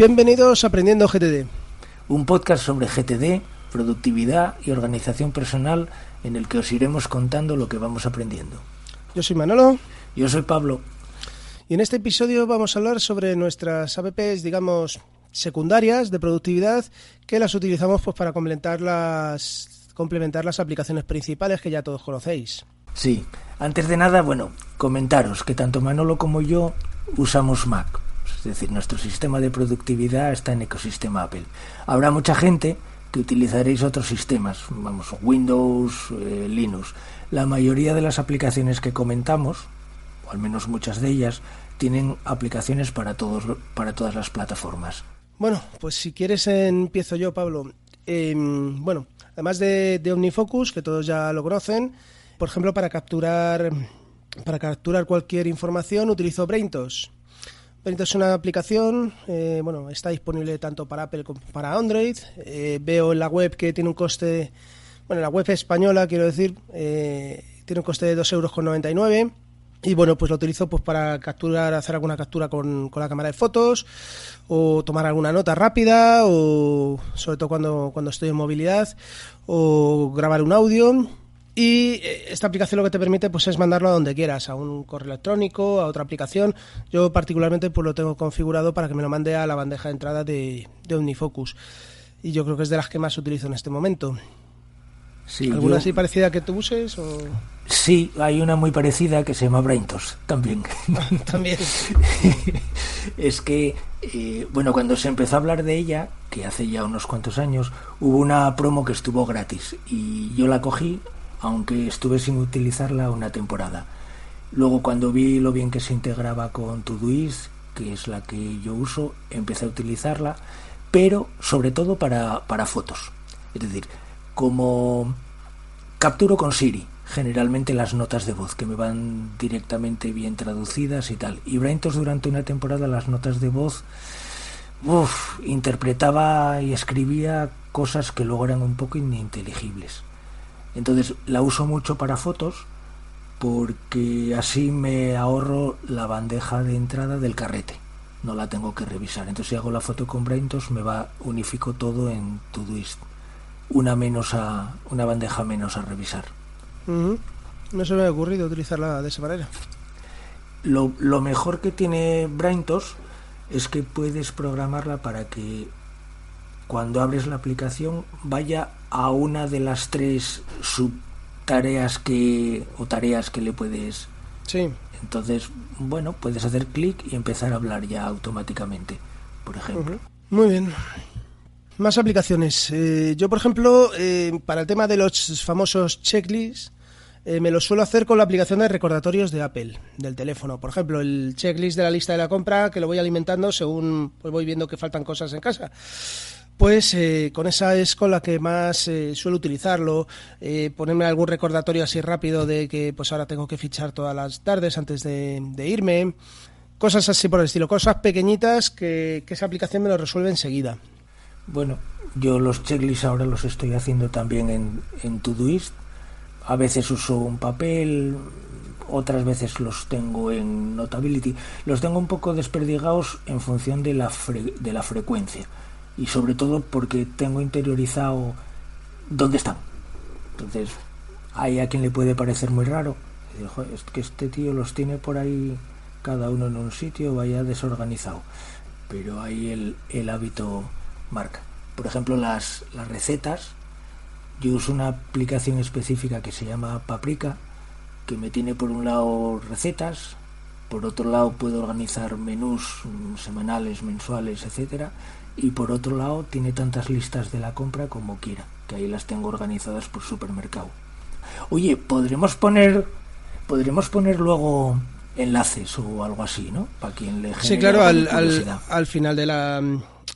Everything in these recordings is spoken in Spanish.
Bienvenidos a Aprendiendo GTD. Un podcast sobre GTD, productividad y organización personal en el que os iremos contando lo que vamos aprendiendo. Yo soy Manolo. Yo soy Pablo. Y en este episodio vamos a hablar sobre nuestras apps, digamos, secundarias de productividad que las utilizamos pues para complementar las complementar las aplicaciones principales que ya todos conocéis. Sí, antes de nada, bueno, comentaros que tanto Manolo como yo usamos Mac. Es decir, nuestro sistema de productividad está en ecosistema Apple. Habrá mucha gente que utilizaréis otros sistemas, vamos, Windows, eh, Linux. La mayoría de las aplicaciones que comentamos, o al menos muchas de ellas, tienen aplicaciones para todos para todas las plataformas. Bueno, pues si quieres empiezo yo, Pablo. Em, bueno, además de, OmniFocus, que todos ya lo conocen, por ejemplo, para capturar para capturar cualquier información utilizo BrainTos. Es una aplicación, eh, bueno, está disponible tanto para Apple como para Android. Eh, veo en la web que tiene un coste, bueno, la web española, quiero decir, eh, tiene un coste de 2,99 euros. Y bueno, pues lo utilizo pues para capturar, hacer alguna captura con, con, la cámara de fotos o tomar alguna nota rápida o sobre todo cuando, cuando estoy en movilidad o grabar un audio y eh, esta aplicación lo que te permite pues es mandarlo a donde quieras, a un correo electrónico, a otra aplicación. Yo particularmente pues lo tengo configurado para que me lo mande a la bandeja de entrada de, de OmniFocus. Y yo creo que es de las que más utilizo en este momento. Sí, ¿Alguna yo- así parecida que tú uses? O... Sí, hay una muy parecida que se llama Braintos también. También. es que, eh, bueno, cuando se empezó a hablar de ella, que hace ya unos cuantos años, hubo una promo que estuvo gratis y yo la cogí, aunque estuve sin utilizarla una temporada. Luego, cuando vi lo bien que se integraba con Todoist, que es la que yo uso, empecé a utilizarla, pero sobre todo para, para fotos. Es decir, como capturo con Siri generalmente las notas de voz que me van directamente bien traducidas y tal. Y Braintos durante una temporada las notas de voz uf, interpretaba y escribía cosas que luego eran un poco ininteligibles. Entonces la uso mucho para fotos porque así me ahorro la bandeja de entrada del carrete. No la tengo que revisar. Entonces si hago la foto con Braintos me va unifico todo en Todoist. Una menos a una bandeja menos a revisar. No se me ha ocurrido utilizarla de esa manera. Lo, lo mejor que tiene Braintos es que puedes programarla para que cuando abres la aplicación vaya a una de las tres subtareas que o tareas que le puedes Sí. entonces bueno puedes hacer clic y empezar a hablar ya automáticamente por ejemplo. Muy bien. Más aplicaciones. Eh, yo, por ejemplo, eh, para el tema de los famosos checklists, eh, me lo suelo hacer con la aplicación de recordatorios de Apple, del teléfono. Por ejemplo, el checklist de la lista de la compra, que lo voy alimentando según pues, voy viendo que faltan cosas en casa. Pues eh, con esa es con la que más eh, suelo utilizarlo, eh, ponerme algún recordatorio así rápido de que pues ahora tengo que fichar todas las tardes antes de, irme, cosas así por el estilo, cosas pequeñitas que, que esa aplicación me lo resuelve enseguida. Bueno, yo los checklists ahora los estoy haciendo también en, en Todoist. A veces uso un papel, otras veces los tengo en Notability. Los tengo un poco desperdigados en función de la, fre- de la frecuencia y sobre todo porque tengo interiorizado dónde están. Entonces, hay a quien le puede parecer muy raro. Decir, "Joder, es que este tío los tiene por ahí cada uno en un sitio, vaya desorganizado. Pero ahí el, el hábito marca. Por ejemplo, las, las recetas. Yo uso una aplicación específica que se llama Paprika, que me tiene por un lado recetas, por otro lado puedo organizar menús semanales, mensuales, etcétera, y por otro lado tiene tantas listas de la compra como quiera, que ahí las tengo organizadas por supermercado. Oye, podremos poner podremos poner luego enlaces o algo así, ¿no? Para quien le Sí, claro, al final de la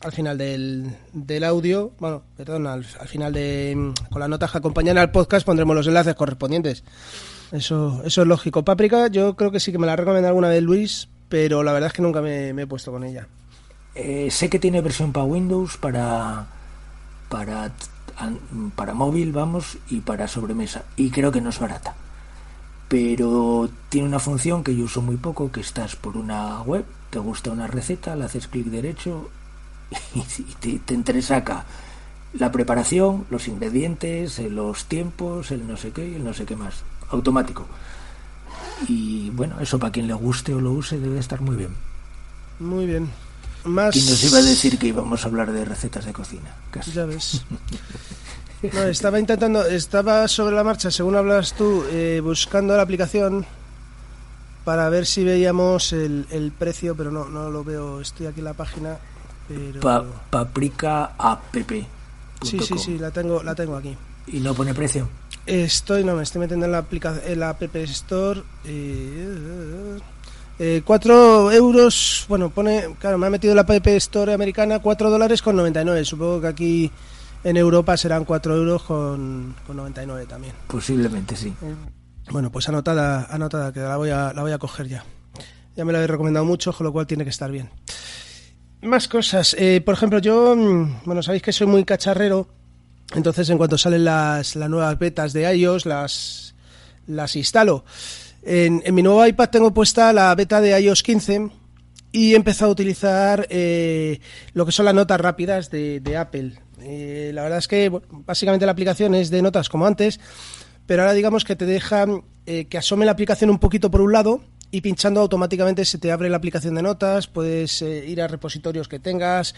al final del, del audio, bueno, perdón, al, al final de con las notas que acompañan al podcast pondremos los enlaces correspondientes. Eso, eso es lógico. Páprica, yo creo que sí que me la recomendado alguna vez Luis, pero la verdad es que nunca me, he puesto con ella. Eh, sé que tiene versión para Windows, para para para móvil, vamos, y para sobremesa. Y creo que no es barata. Pero tiene una función que yo uso muy poco, que estás por una web, te gusta una receta, le haces clic derecho y te, entresaca la preparación, los ingredientes, los tiempos, el no sé qué y el no sé qué más. Automático. Y bueno, eso para quien le guste o lo use debe estar muy bien. Muy bien. Más... Y nos iba a decir que íbamos a hablar de recetas de cocina. Casi. Ya ves. No, estaba intentando, estaba sobre la marcha, según hablas tú, eh, buscando la aplicación para ver si veíamos el, precio, pero no, no lo veo. Estoy aquí en la página. Pero... paprika app. Sí, sí, sí, la tengo, la tengo aquí. ¿Y no pone precio? Estoy, no, me estoy metiendo en la, aplicación, en la App Store. Eh, eh, 4 euros, bueno, pone, claro, me ha metido la App Store americana 4 dólares con 99. Supongo que aquí en Europa serán 4 euros con, con 99 también. Posiblemente sí. Eh, bueno, pues anotada, anotada, que la voy a, la voy a coger ya. Ya me la he recomendado mucho, con lo cual tiene que estar bien. Más cosas. Eh, por ejemplo, yo, mm, bueno, sabéis que soy muy cacharrero. Entonces, en cuanto salen las, las nuevas betas de iOS, las, las instalo. En, mi nuevo iPad tengo puesta la beta de iOS 15 y he empezado a utilizar eh, lo que son las notas rápidas de, Apple. Eh, la verdad es que básicamente la aplicación es de notas como antes, pero ahora digamos que te deja eh, que asome la aplicación un poquito por un lado y pinchando automáticamente se te abre la aplicación de notas, puedes ir a repositorios que tengas,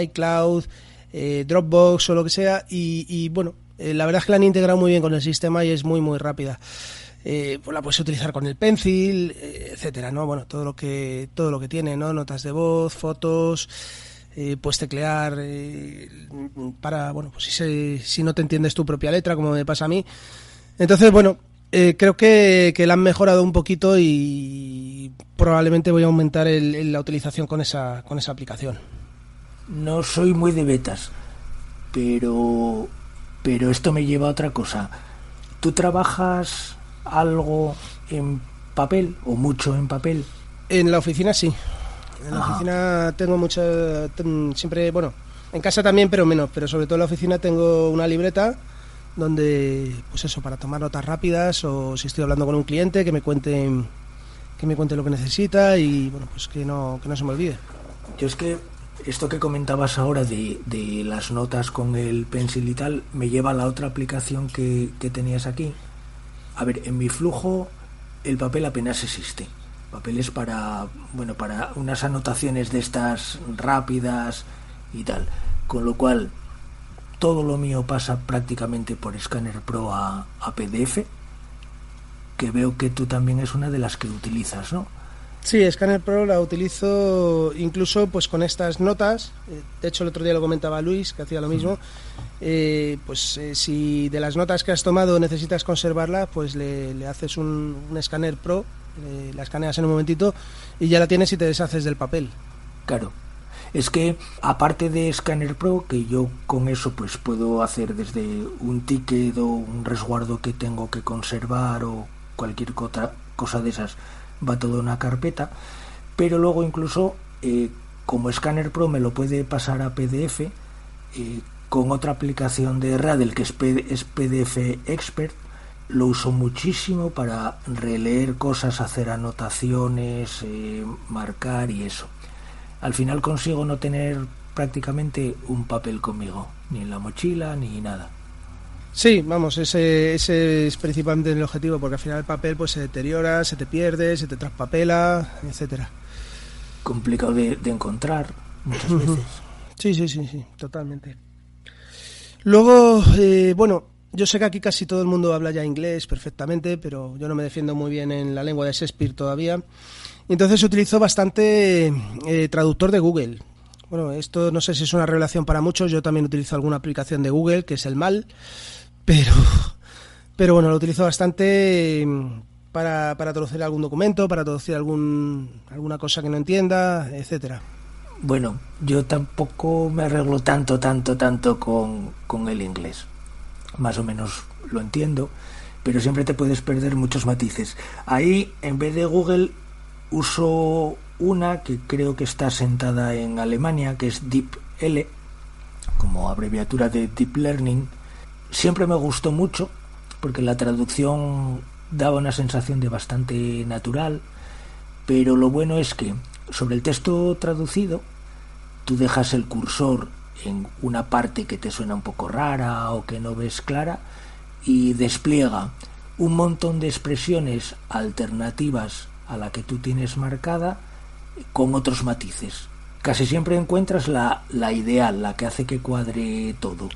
iCloud, eh, Dropbox o lo que sea y, bueno, la verdad es que la han integrado muy bien con el sistema y es muy muy rápida. pues la puedes utilizar con el pencil, etcétera, ¿no? Bueno, todo lo que todo lo que tiene, ¿no? Notas de voz, fotos, puedes teclear para, bueno, pues si, si no te entiendes tu propia letra, como me pasa a mí, entonces, bueno, eh, creo que, la han mejorado un poquito y probablemente voy a aumentar la utilización con esa, con esa aplicación. No soy muy de betas, pero, pero esto me lleva a otra cosa. ¿Tú trabajas algo en papel o mucho en papel? En la oficina sí. En la oficina tengo mucha... Siempre, bueno, en casa también, pero menos, pero sobre todo en la oficina tengo una libreta donde, pues eso, para tomar notas rápidas o si estoy hablando con un cliente que me cuente que me cuente lo que necesita y bueno, pues que no, que no se me olvide. Yo es que esto que comentabas ahora de, de las notas con el pencil y tal, me lleva a la otra aplicación que, que tenías aquí. A ver, en mi flujo el papel apenas existe. Papel es para, bueno, para unas anotaciones de estas rápidas y tal. Con lo cual, todo lo mío pasa prácticamente por Scanner Pro a, PDF, que veo que tú también es una de las que utilizas, ¿no? Sí, Scanner Pro la utilizo incluso pues con estas notas. Eh, de hecho, el otro día lo comentaba Luis, que hacía lo mismo. Eh, pues eh, si de las notas que has tomado necesitas conservarla, pues le, haces un, un, Scanner Pro, la escaneas en un momentito y ya la tienes y te deshaces del papel. Claro, es que aparte de Scanner Pro, que yo con eso pues puedo hacer desde un ticket o un resguardo que tengo que conservar o cualquier cosa de esas, va todo en una carpeta, pero luego incluso eh, como Scanner Pro me lo puede pasar a PDF, eh, con otra aplicación de Radel que es, PDF Expert, lo uso muchísimo para releer cosas, hacer anotaciones, eh, marcar y eso al final consigo no tener prácticamente un papel conmigo, ni en la mochila ni nada. Sí, vamos, ese, ese es principalmente el objetivo, porque al final el papel pues se deteriora, se te pierde, se te traspapela, etcétera. Complicado de, encontrar muchas veces. Sí, sí, sí, sí, totalmente. Luego, eh, bueno, yo sé que aquí casi todo el mundo habla ya inglés perfectamente, pero yo no me defiendo muy bien en la lengua de Shakespeare todavía. Entonces utilizo bastante eh, traductor de Google. Bueno, esto no sé si es una revelación para muchos, yo también utilizo alguna aplicación de Google, que es el mal, pero, pero bueno, lo utilizo bastante mm, para, traducir algún documento, para traducir algún, alguna cosa que no entienda, etcétera. Bueno, yo tampoco me arreglo tanto, tanto, tanto con, con el inglés. Más o menos lo entiendo, pero siempre te puedes perder muchos matices. Ahí, en vez de Google, uso una que creo que está sentada en Alemania, que es DeepL, como abreviatura de Deep Learning. Siempre me gustó mucho porque la traducción daba una sensación de bastante natural, pero lo bueno es que sobre el texto traducido tú dejas el cursor en una parte que te suena un poco rara o que no ves clara y despliega un montón de expresiones alternativas a la que tú tienes marcada con otros matices. Casi siempre encuentras la, la ideal, la que hace que cuadre todo.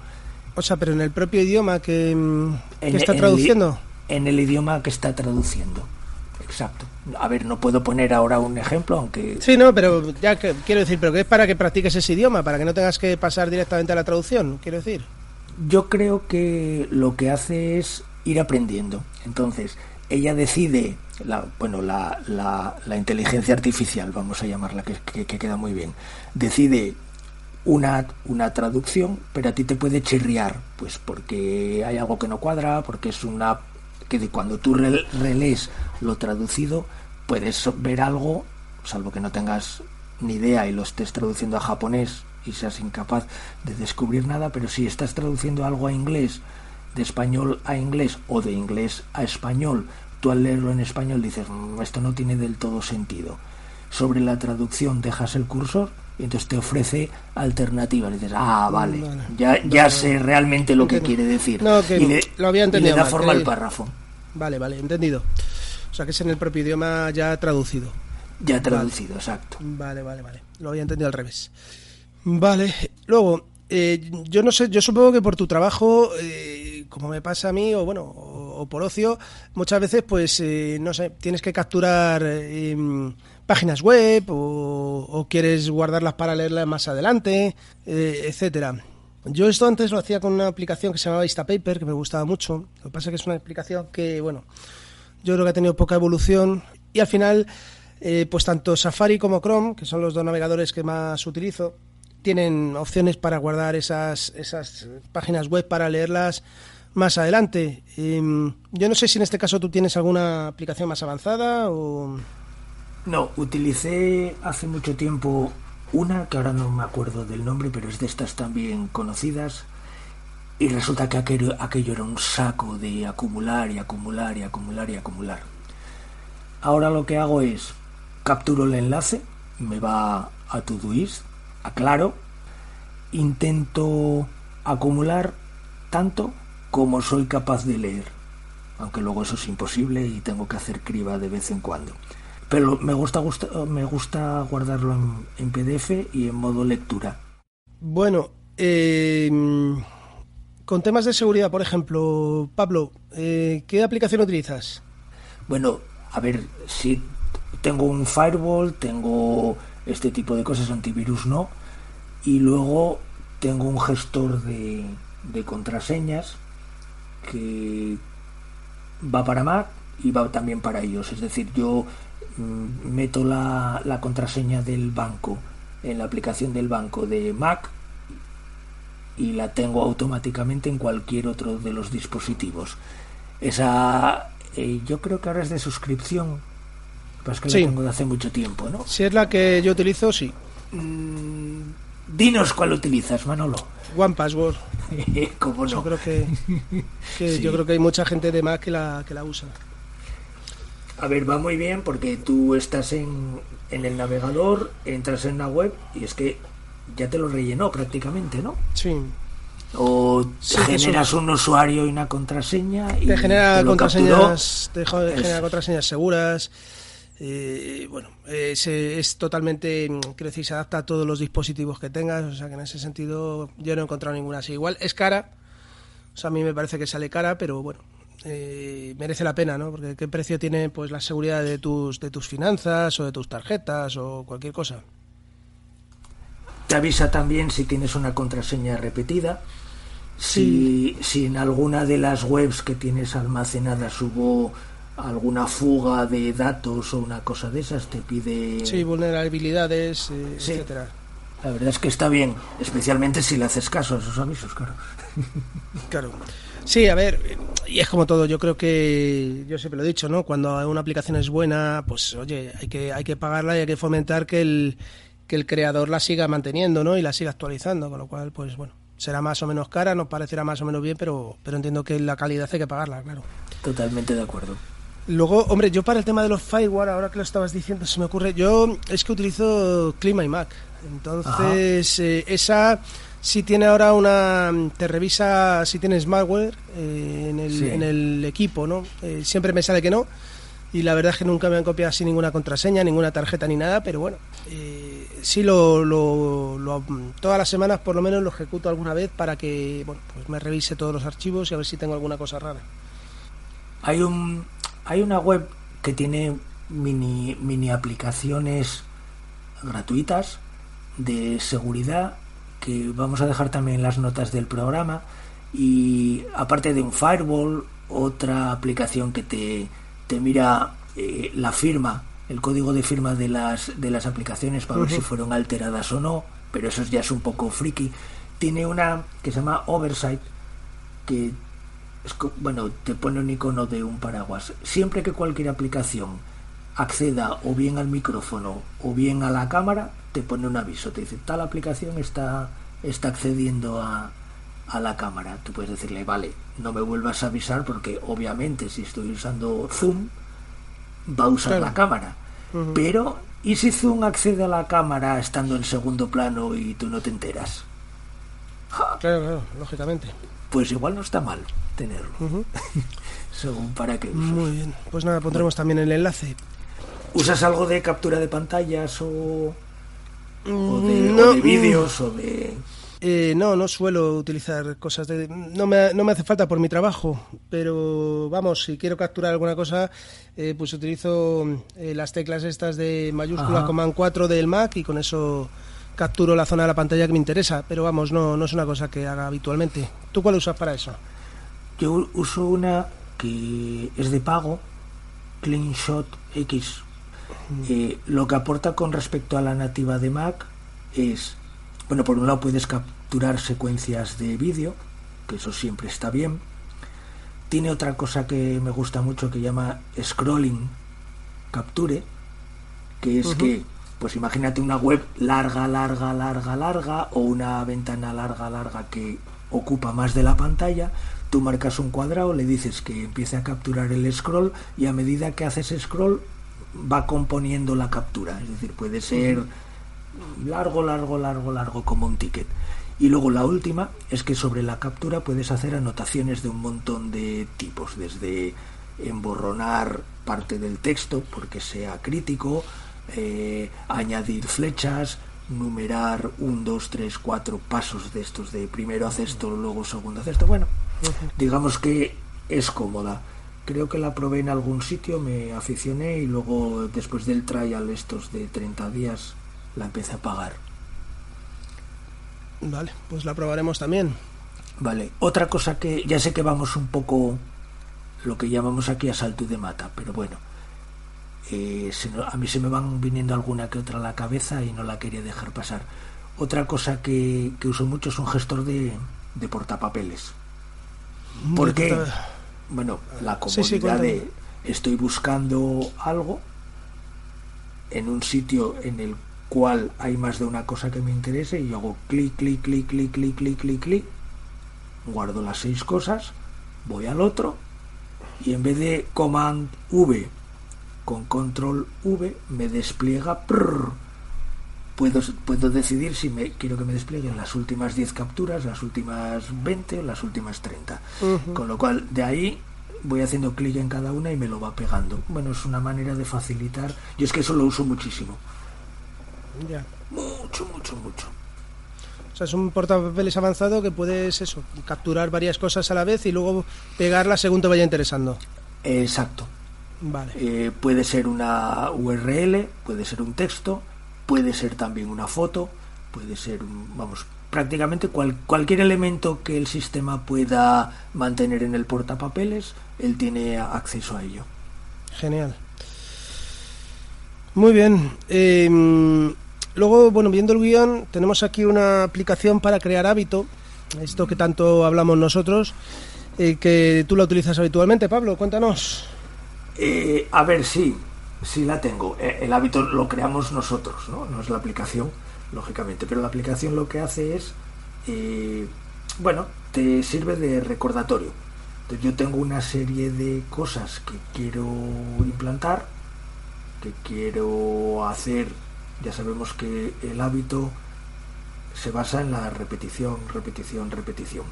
O sea, pero en el propio idioma que, mm, está traduciendo. en el idioma que está traduciendo. Exacto. A ver, no puedo poner ahora un ejemplo, aunque... Sí, no, pero ya que, quiero decir, pero que es para que practiques ese idioma, para que no tengas que pasar directamente a la traducción, quiero decir. Yo creo que lo que hace es ir aprendiendo. Entonces, ella decide, la, bueno, la, la, inteligencia artificial, vamos a llamarla, que, que, queda muy bien, decide una, una traducción, pero a ti te puede chirriar, pues porque hay algo que no cuadra, porque es una que cuando tú relees lo traducido puedes ver algo, salvo que no tengas ni idea y lo estés traduciendo a japonés y seas incapaz de descubrir nada, pero si estás traduciendo algo a inglés, de español a inglés o de inglés a español, tú al leerlo en español dices, mm, esto no tiene del todo sentido. Sobre la traducción dejas el cursor y entonces te ofrece alternativas. dices, ah, vale, ya, ya sé realmente lo que quiere decir. y le, lo había entendido. da forma al párrafo. Vale, vale, entendido. O sea que es en el propio idioma ya traducido. Ya traducido, exacto. Vale, vale, vale. Lo había entendido al revés. Vale, luego, eh, yo no sé, yo supongo que por tu trabajo, eh, como me pasa a mí, o bueno, o, por ocio, muchas veces, pues, eh, no sé, tienes que capturar em, páginas web o, quieres guardarlas para leerlas más adelante, etcétera. Yo esto antes lo hacía con una aplicación que se llamaba Instapaper, que me gustaba mucho. Lo que pasa es que es una aplicación que, bueno, yo creo que ha tenido poca evolución y al final, pues tanto Safari como Chrome, que son los dos navegadores que más utilizo, tienen opciones para guardar esas, esas páginas web para leerlas más adelante. Em, yo no sé si en este caso tú tienes alguna aplicación más avanzada o... No, utilicé hace mucho tiempo una que ahora no me acuerdo del nombre, pero es de estas también conocidas. Y resulta que aquello, era un saco de acumular y acumular y acumular y acumular. Ahora lo que hago es capturo el enlace, me va a Todoist aclaro, intento acumular tanto como soy capaz de leer, aunque luego eso es imposible y tengo que hacer criba de vez en cuando. Pero me gusta, me gusta guardarlo en, PDF y en modo lectura. Bueno, eh, con temas de seguridad, por ejemplo, Pablo, eh, ¿qué aplicación utilizas? Bueno, a ver, si tengo un firewall, tengo este tipo de cosas, antivirus no. Y luego tengo un gestor de, contraseñas que va para Mac y va también para ellos. Es decir, yo meto la, la, contraseña del banco en la aplicación del banco de Mac y la tengo automáticamente en cualquier otro de los dispositivos. Esa eh, yo creo que ahora es de suscripción es que sí. tengo de hace mucho tiempo, ¿no? Si es la que yo utilizo, sí. Mm, dinos cuál utilizas, Manolo. One Password. ¿Cómo no? Yo creo que, yo creo que hay mucha gente de Mac que la, que la usa. A ver, va muy bien porque tú estás en, en el navegador, entras en la web y es que ya te lo rellenó prácticamente, ¿no? Sí. O generas un usuario y una contraseña y te genera contraseñas, te genera contraseñas seguras eh, bueno, es, totalmente, quiero decir, se adapta a todos los dispositivos que tengas, o sea que en ese sentido yo no he encontrado ninguna así. Igual es cara, o sea, a mí me parece que sale cara, pero bueno, eh, merece la pena, ¿no? Porque qué precio tiene pues la seguridad de tus, de tus finanzas o de tus tarjetas o cualquier cosa. Te avisa también si tienes una contraseña repetida. Si, si en alguna de las webs que tienes almacenadas hubo alguna fuga de datos o una cosa de esas, te pide... Sí, vulnerabilidades, eh, etcétera. La verdad es que está bien, especialmente si le haces caso a esos avisos, claro. Claro. Sí, a ver, y es como todo, yo creo que, yo siempre lo he dicho, ¿no? Cuando una aplicación es buena, pues oye, hay que, hay que pagarla y hay que fomentar que el, que el creador la siga manteniendo, ¿no? Y la siga actualizando, con lo cual, pues bueno, será más o menos cara, nos parecerá más o menos bien, pero, pero entiendo que la calidad hay que pagarla, claro. Totalmente de acuerdo. Luego, hombre, yo para el tema de los firewall, ahora que lo estabas diciendo, se me ocurre, yo es que utilizo Clima y Mac. Entonces, eh, esa si tiene ahora una. Te revisa si tienes malware eh, en, el, en, el, equipo, ¿no? Eh, siempre me sale que no. Y la verdad es que nunca me han copiado sin ninguna contraseña, ninguna tarjeta ni nada, pero bueno, eh, sí lo, lo, lo, todas las semanas por lo menos lo ejecuto alguna vez para que bueno, pues me revise todos los archivos y a ver si tengo alguna cosa rara. Hay un hay una web que tiene mini mini aplicaciones gratuitas de seguridad que vamos a dejar también las notas del programa. Y aparte de un firewall otra aplicación que te, te mira eh, la firma el código de firma de las de las aplicaciones para uh -huh. ver si fueron alteradas o no pero eso ya es un poco friki. Tiene una que se llama oversight que es, bueno te pone un icono de un paraguas. Siempre que cualquier aplicación acceda o bien al micrófono o bien a la cámara te pone un aviso, te dice tal aplicación está, está accediendo a, a la cámara. Tú puedes decirle, vale, no me vuelvas a avisar porque obviamente si estoy usando Zoom va a usar claro. la cámara. Uh -huh. Pero, ¿y si Zoom accede a la cámara estando en segundo plano y tú no te enteras? Ja. Claro, claro, lógicamente. Pues igual no está mal tenerlo. Uh -huh. Según para qué usos. Muy bien, pues nada, pondremos bueno. también el enlace. ¿Usas algo de captura de pantallas o...? o de, no, de vídeos o de eh, no no suelo utilizar cosas de no me, no me hace falta por mi trabajo pero vamos si quiero capturar alguna cosa eh, pues utilizo eh, las teclas estas de mayúscula Ajá. command 4 del Mac y con eso capturo la zona de la pantalla que me interesa pero vamos no no es una cosa que haga habitualmente tú cuál usas para eso yo uso una que es de pago CleanShot X eh, lo que aporta con respecto a la nativa de Mac es, bueno, por un lado puedes capturar secuencias de vídeo, que eso siempre está bien. Tiene otra cosa que me gusta mucho que llama scrolling capture, que es uh -huh. que, pues imagínate una web larga, larga, larga, larga, o una ventana larga, larga que ocupa más de la pantalla, tú marcas un cuadrado, le dices que empiece a capturar el scroll y a medida que haces scroll va componiendo la captura, es decir, puede ser largo, largo, largo, largo como un ticket. Y luego la última es que sobre la captura puedes hacer anotaciones de un montón de tipos, desde emborronar parte del texto porque sea crítico, eh, añadir flechas, numerar un, dos, tres, cuatro pasos de estos de primero haces esto, luego segundo haces esto. Bueno, digamos que es cómoda creo que la probé en algún sitio, me aficioné y luego después del trial estos de 30 días la empecé a pagar. Vale, pues la probaremos también. Vale, otra cosa que ya sé que vamos un poco lo que llamamos aquí a salto de mata, pero bueno, eh, se, a mí se me van viniendo alguna que otra a la cabeza y no la quería dejar pasar. Otra cosa que, que uso mucho es un gestor de, de portapapeles. ¿Por qué? Bueno, la comodidad sí, sí, de estoy buscando algo en un sitio en el cual hay más de una cosa que me interese y yo hago clic, clic, clic, clic, clic, clic, clic, clic, guardo las seis cosas, voy al otro y en vez de command V con control V me despliega prrr, puedo, puedo decidir si me quiero que me desplieguen las últimas 10 capturas, las últimas 20 o las últimas 30. Uh -huh. Con lo cual, de ahí voy haciendo clic en cada una y me lo va pegando. Bueno, es una manera de facilitar. Yo es que eso lo uso muchísimo. Ya. Mucho, mucho, mucho. O sea, es un portapapeles avanzado que puedes eso, capturar varias cosas a la vez y luego pegarlas según te vaya interesando. Exacto. Vale. Eh, puede ser una URL, puede ser un texto, puede ser también una foto, puede ser, un, vamos, prácticamente cual, cualquier elemento que el sistema pueda mantener en el portapapeles, él tiene acceso a ello. Genial. Muy bien. Eh, luego, bueno, viendo el guion, tenemos aquí una aplicación para crear hábito, esto que tanto hablamos nosotros, eh, que tú la utilizas habitualmente. Pablo, cuéntanos. Eh, a ver, sí, sí la tengo. Eh, el hábito lo creamos nosotros, ¿no? No es la aplicación, lógicamente. Pero la aplicación lo que hace es, eh, bueno, te sirve de recordatorio. Entonces yo tengo una serie de cosas que quiero implantar, que quiero hacer Ya sabemos que el hábito se basa en la repetición, repetición, repetición.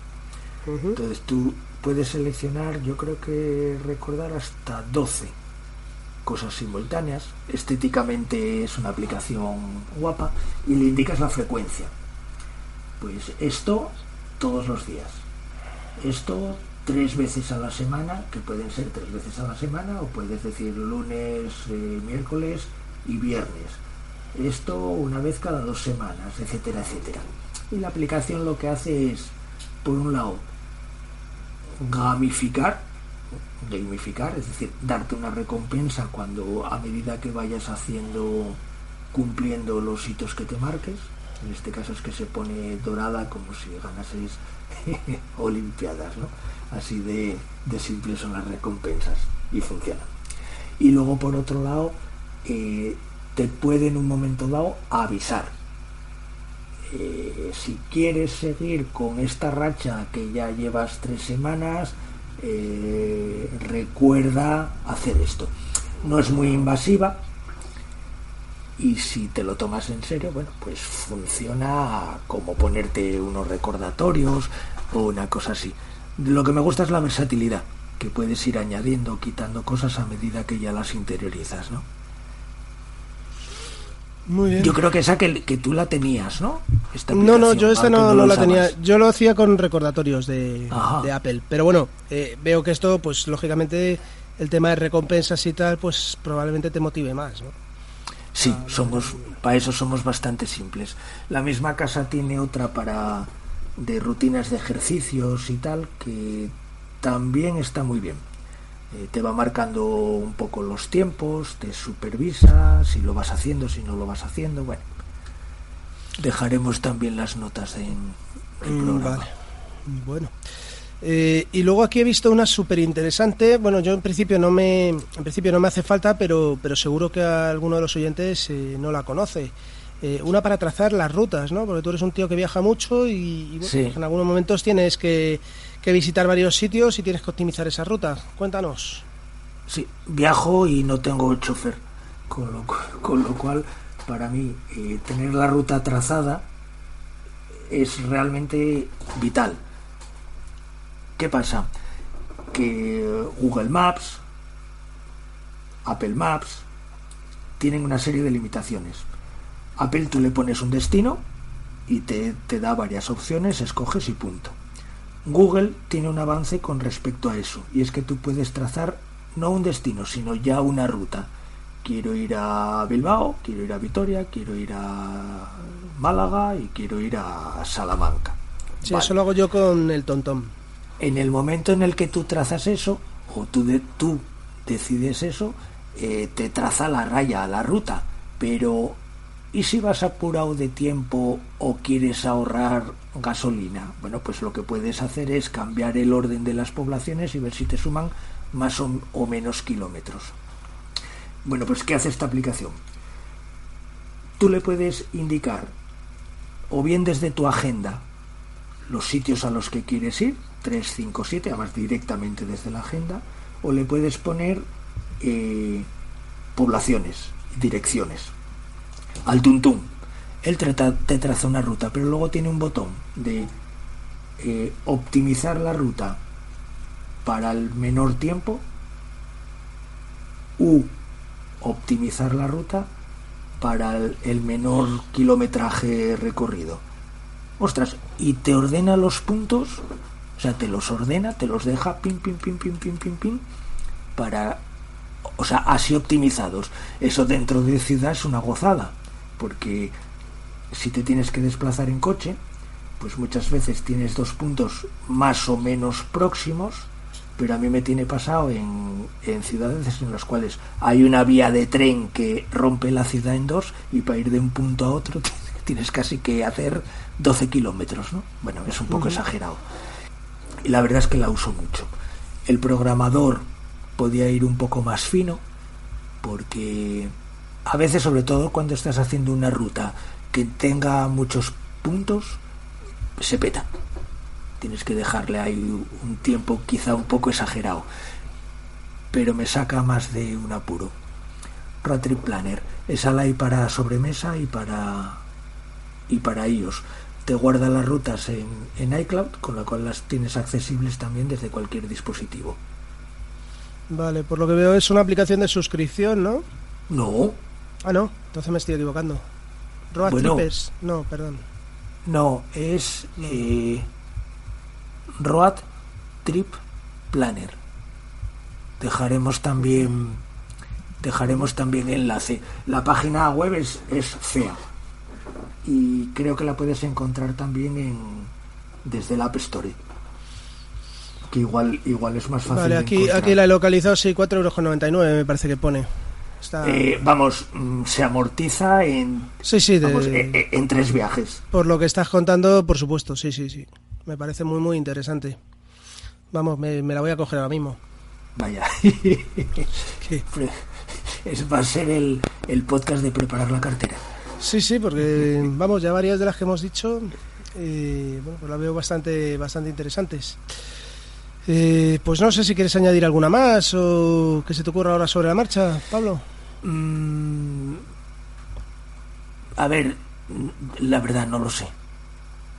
Entonces tú puedes seleccionar, yo creo que recordar hasta 12 cosas simultáneas. Estéticamente es una aplicación guapa y le indicas la frecuencia. Pues esto todos los días. Esto tres veces a la semana, que pueden ser tres veces a la semana, o puedes decir lunes, eh, miércoles y viernes. Esto una vez cada dos semanas, etcétera, etcétera. Y la aplicación lo que hace es, por un lado, gamificar, gamificar, es decir, darte una recompensa cuando a medida que vayas haciendo, cumpliendo los hitos que te marques. En este caso es que se pone dorada como si ganases olimpiadas, ¿no? Así de, de simples son las recompensas y funcionan. Y luego por otro lado, eh, te puede en un momento dado avisar. Eh, si quieres seguir con esta racha que ya llevas tres semanas, eh, recuerda hacer esto. No es muy invasiva y si te lo tomas en serio, bueno, pues funciona como ponerte unos recordatorios o una cosa así. Lo que me gusta es la versatilidad, que puedes ir añadiendo quitando cosas a medida que ya las interiorizas, ¿no? Muy bien. Yo creo que esa que, que tú la tenías, ¿no? Esta no, no, yo esta no, no la tenía. Yo lo hacía con recordatorios de, de Apple. Pero bueno, eh, veo que esto, pues lógicamente, el tema de recompensas y tal, pues probablemente te motive más, ¿no? Sí, somos, para eso somos bastante simples. La misma casa tiene otra para de rutinas de ejercicios y tal, que también está muy bien. Eh, te va marcando un poco los tiempos, te supervisa si lo vas haciendo, si no lo vas haciendo. Bueno, dejaremos también las notas en el mm, programa. Vale. Bueno. Eh, y luego aquí he visto una súper interesante. Bueno, yo en principio no me, en principio no me hace falta, pero, pero seguro que alguno de los oyentes eh, no la conoce. una para trazar las rutas, ¿no? Porque tú eres un tío que viaja mucho y, pues en algunos momentos tienes que, que visitar varios sitios y tienes que optimizar esa ruta. Cuéntanos. Sí, viajo y no tengo chofer, con lo, con lo cual para mí eh, tener la ruta trazada es realmente vital. ¿Qué pasa? Que Google Maps, Apple Maps, tienen una serie de limitaciones. Apple tú le pones un destino y te, te da varias opciones, escoges y punto. Google tiene un avance con respecto a eso, y es que tú puedes trazar no un destino, sino ya una ruta. Quiero ir a Bilbao, quiero ir a Vitoria, quiero ir a Málaga y quiero ir a Salamanca. Sí, eso lo hago yo con el tontón. En el momento en el que tú trazas eso, o tú, de, tú decides eso, eh, te traza la raya, la ruta, pero ¿y si vas apurado de tiempo o quieres ahorrar gasolina. Bueno, pues lo que puedes hacer es cambiar el orden de las poblaciones y ver si te suman más o, menos kilómetros. Bueno, pues ¿qué hace esta aplicación? Tú le puedes indicar, o bien desde tu agenda, los sitios a los que quieres ir, 3, 5, 7, además directamente desde la agenda, o le puedes poner eh, poblaciones, direcciones. Al tuntún, él te traza una ruta, pero luego tiene un botón de eh, optimizar la ruta para el menor tiempo u optimizar la ruta para el, menor kilometraje recorrido. Ostras, y te ordena los puntos, o sea, te los ordena, te los deja pim, pim, pim, pim, pim, pim, pim, para, o sea, así optimizados. Eso dentro de ciudad es una gozada, porque si te tienes que desplazar en coche, pues muchas veces tienes dos puntos más o menos próximos, pero a mí me tiene pasado en, en, ciudades en las cuales hay una vía de tren que rompe la ciudad en dos y para ir de un punto a otro tienes casi que hacer 12 kilómetros, ¿no? Bueno, es un poco exagerado. Y la verdad es que la uso mucho. El programador podía ir un poco más fino porque a veces, sobre todo cuando estás haciendo una ruta que tenga muchos puntos, se peta. Tienes que dejarle ahí un tiempo quizá un poco exagerado. Pero me saca más de un apuro. Road Trip Planner. Esa la hay para sobremesa y para y para iOS. Te guarda las rutas en, en iCloud, con la cual las tienes accesibles también desde cualquier dispositivo. Vale, por lo que veo es una aplicación de suscripción, ¿no? No, Ah, no, entonces me estoy equivocando. Road Bueno. Trippers, no, perdón. no, es No. eh, Road Trip Planner. Dejaremos también dejaremos también enlace. La página web es, es fea y creo que la puedes encontrar también en desde el App Store. Que igual igual es más fácil. Vale, aquí, aquí la he localizado, sí, 4,99 euros me parece que pone. Está... Eh, vamos, mm, se amortiza en sí, sí, de- vamos, eh, eh, en tres viajes. por lo que estás contando, por supuesto, sí, sí, sí. Me parece muy, muy interesante. Vamos, me, me la voy a coger ahora mismo. Vaya. ¿Qué? Es, va a ser el, el podcast de preparar la cartera. Sí, sí, porque vamos, ya varias de las que hemos dicho, eh, bueno, pues las veo bastante, bastante interesantes. Eh, pues no sé si quieres añadir alguna más o que se te ocurra ahora sobre la marcha, Pablo. Mm, a ver, mm, la verdad no lo sé.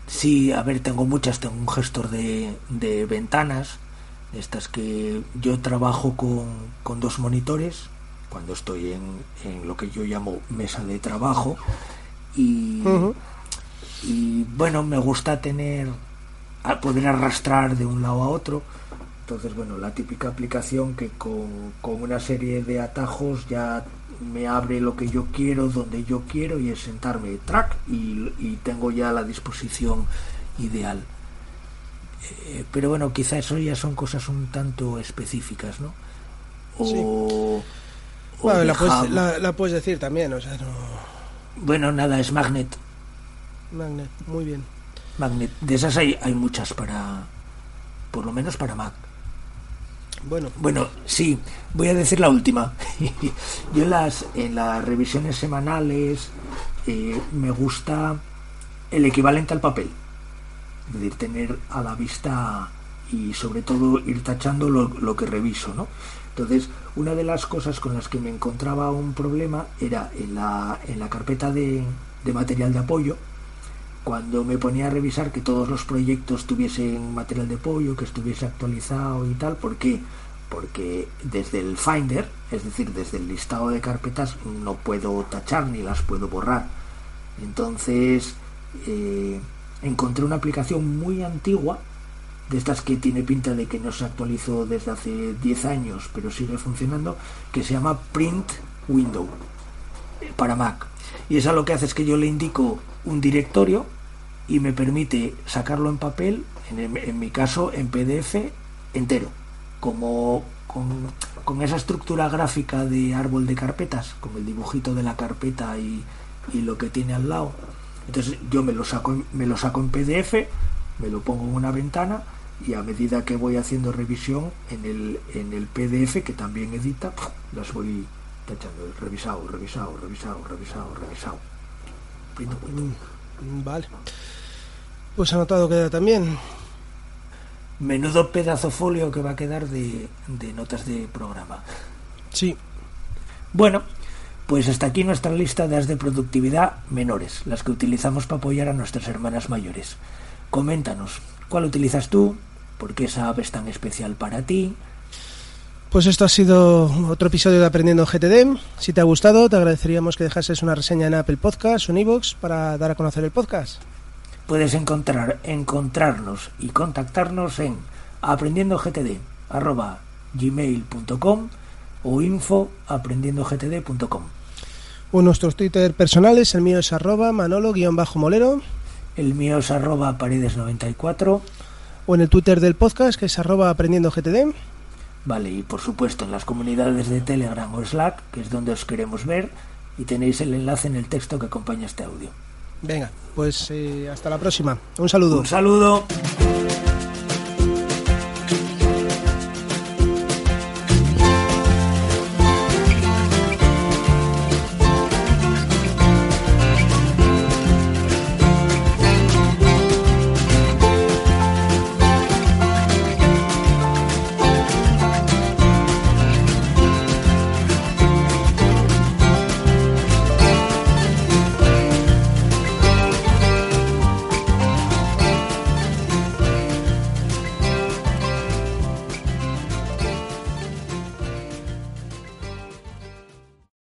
Sí, a ver, tengo muchas. Tengo un gestor de, de ventanas, estas que yo trabajo con, con dos monitores cuando estoy en, en lo que yo llamo mesa de trabajo. Y, y bueno, me gusta tener, a poder arrastrar de un lado a otro. Entonces, bueno, la típica aplicación que con, con una serie de atajos ya me abre lo que yo quiero, donde yo quiero, y es sentarme track y, y tengo ya la disposición ideal. Eh, pero bueno, quizá eso ya son cosas un tanto específicas, ¿no? O, o Bueno, la, de puedes, la- la puedes decir también, o sea, no. Bueno, nada, es Magnet. Magnet, muy bien. Magnet. De esas hay, hay muchas para, por lo menos para Mac. Bueno, Bueno, sí, voy a decir la última. Yo en las, en las revisiones semanales eh, me gusta el equivalente al papel. Es decir, tener a la vista y sobre todo ir tachando lo, lo que reviso, ¿no? Entonces, una de las cosas con las que me encontraba un problema era en la, en la carpeta de, de material de apoyo, cuando me ponía a revisar que todos los proyectos tuviesen material de apoyo, que estuviese actualizado y tal, ¿por qué? Porque desde el Finder, es decir, desde el listado de carpetas, no puedo tachar ni las puedo borrar. Entonces, eh, encontré una aplicación muy antigua, de estas que tiene pinta de que no se actualizó desde hace 10 años, pero sigue funcionando, que se llama Print Window para Mac. Y esa lo que hace es que yo le indico un directorio y me permite sacarlo en papel, en, mi caso en PDF entero, como con, con esa estructura gráfica de árbol de carpetas, como el dibujito de la carpeta y, y lo que tiene al lado. Entonces yo me lo saco, me lo saco en PDF, me lo pongo en una ventana y a medida que voy haciendo revisión en el, en el PDF que también edita, las voy tachando, revisado, revisado, revisado, revisado, revisado. Window. mm, vale. Pues anotado queda también. Menudo pedazo folio que va a quedar de, de notas de programa. Sí, Bueno, pues hasta aquí nuestra lista de as de productividad menores, las que utilizamos para apoyar a nuestras hermanas mayores. Coméntanos, ¿cuál utilizas tú? ¿Por qué esa app es tan especial para ti? Pues esto ha sido otro episodio de Aprendiendo GTD. Si te ha gustado, te agradeceríamos que dejases una reseña en Apple Podcast o en iVoox para dar a conocer el podcast. Puedes encontrar, encontrarnos y contactarnos en aprendiendogtd@gmail.com o info aprendiendogtd.com. O nuestros Twitter personales, el mío es arroba manolo-molero El mío es arroba paredes94. o en el Twitter del podcast que es arroba aprendiendo GTD. Vale, y por supuesto en las comunidades de Telegram o Slack, que es donde os queremos ver, y tenéis el enlace en el texto que acompaña este audio. Venga, pues eh, hasta la próxima. Un saludo. Un saludo.